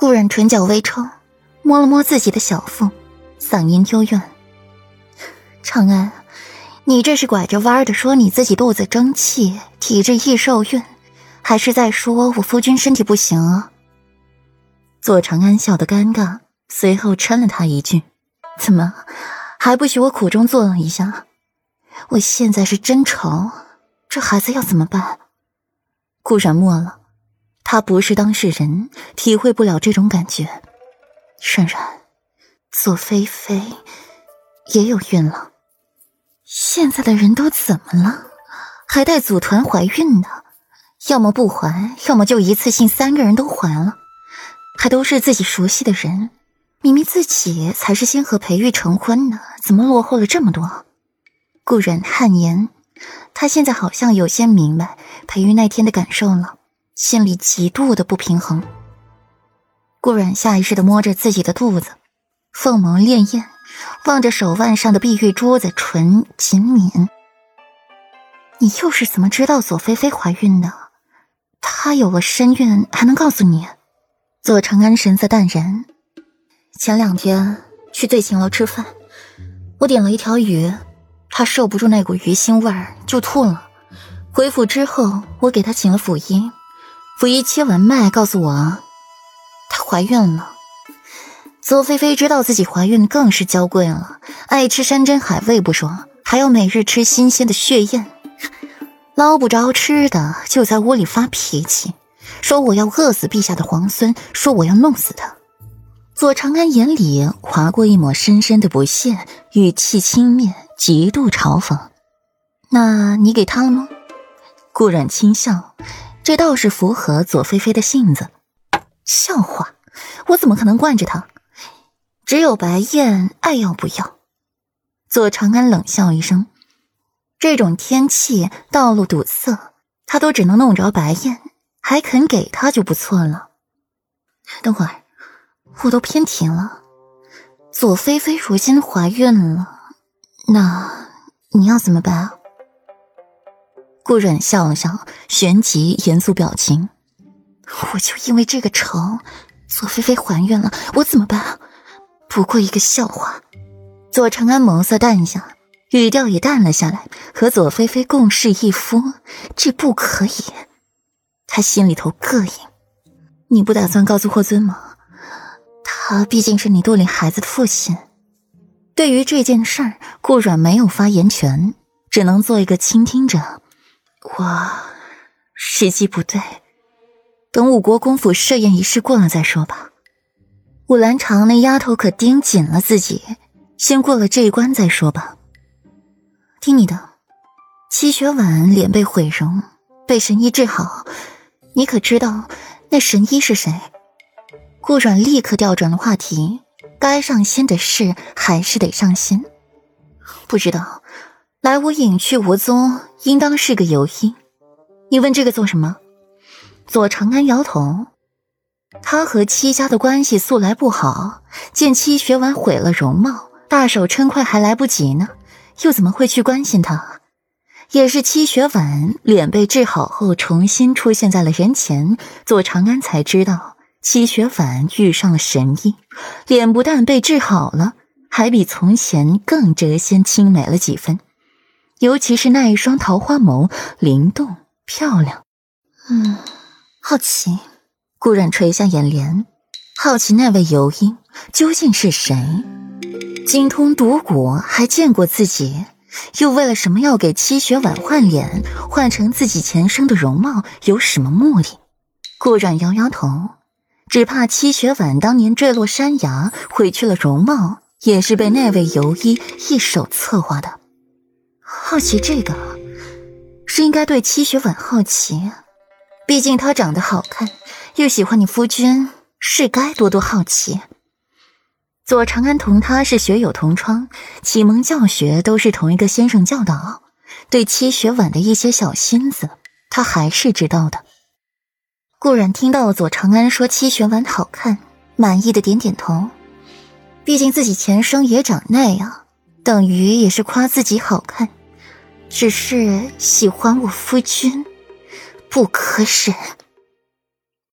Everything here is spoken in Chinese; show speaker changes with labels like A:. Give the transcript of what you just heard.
A: 顾然唇角微抽，摸了摸自己的小腹，嗓音幽怨：“长安，你这是拐着弯的说你自己肚子争气，体质易受孕，还是在说我夫君身体不行啊？”左长安笑得尴尬，随后嗔了他一句：“怎么，还不许我苦中作乐一下？我现在是真愁，这孩子要怎么办？”顾然默了，他不是当事人，体会不了这种感觉。冉冉，左菲菲也有孕了。现在的人都怎么了？还带组团怀孕呢？要么不怀，要么就一次性三个人都怀了。还都是自己熟悉的人，明明自己才是先和裴玉成婚的，怎么落后了这么多？顾然汗颜，他现在好像有些明白裴玉那天的感受了，心里极度的不平衡。顾然下意识的摸着自己的肚子，凤眸潋滟，望着手腕上的碧玉珠子，唇紧抿。你又是怎么知道左菲菲怀孕的？她有了身孕，还能告诉你？左长安神色淡然。前两天去醉情楼吃饭，我点了一条鱼，他受不住那股鱼腥味儿就吐了。回府之后，我给他请了府医，府医切完脉告诉我，她怀孕了。左菲菲知道自己怀孕更是娇贵了，爱吃山珍海味不说，还要每日吃新鲜的血燕，捞不着吃的就在屋里发脾气。说我要饿死陛下的皇孙，说我要弄死他。左长安眼里划过一抹深深的不屑，语气轻蔑，极度嘲讽。那你给他了吗？顾然轻笑，这倒是符合左菲菲的性子。笑话，我怎么可能惯着他？只有白燕爱要不要。左长安冷笑一声，这种天气道路堵塞，他都只能弄着白燕。还肯给他就不错了。等会儿，我都偏题了。左菲菲如今怀孕了，那你要怎么办啊？顾忍笑了笑，旋即严肃表情：“我就因为这个仇，左菲菲怀孕了，我怎么办？不过一个笑话。”左长安眸色淡下，语调也淡了下来：“和左菲菲共侍一夫，这不可以。”他心里头膈应，你不打算告诉霍尊吗？他毕竟是你肚里孩子的父亲。对于这件事儿，顾阮没有发言权，只能做一个倾听者。我时机不对，等五国公府设宴仪式过了再说吧。武兰长那丫头可盯紧了自己，先过了这一关再说吧。听你的。七雪婉脸被毁容，被神医治好。你可知道那神医是谁？顾阮立刻调转了话题，该上心的事还是得上心。不知道，来无影去无踪，应当是个游医。你问这个做什么？左长安摇头，他和戚家的关系素来不好，见戚学婉毁了容貌，大手嗔快还来不及呢，又怎么会去关心他？也是七雪婉脸被治好后，重新出现在了人前，左长安才知道七雪婉遇上了神医，脸不但被治好了，还比从前更谪仙清美了几分，尤其是那一双桃花眸，灵动漂亮。嗯，好奇，顾然垂下眼帘，好奇那位游医究竟是谁，精通毒蛊，还见过自己。又为了什么要给七雪婉换脸，换成自己前生的容貌？有什么目的？顾然摇摇头，只怕七雪婉当年坠落山崖，毁去了容貌，也是被那位游医一手策划的。好奇这个，是应该对七雪婉好奇，毕竟她长得好看，又喜欢你夫君，是该多多好奇。左长安同他是学友同窗，启蒙教学都是同一个先生教导，对七雪婉的一些小心思，他还是知道的。顾然听到左长安说七雪婉好看，满意的点点头。毕竟自己前生也长那样，等于也是夸自己好看。只是喜欢我夫君，不可忍。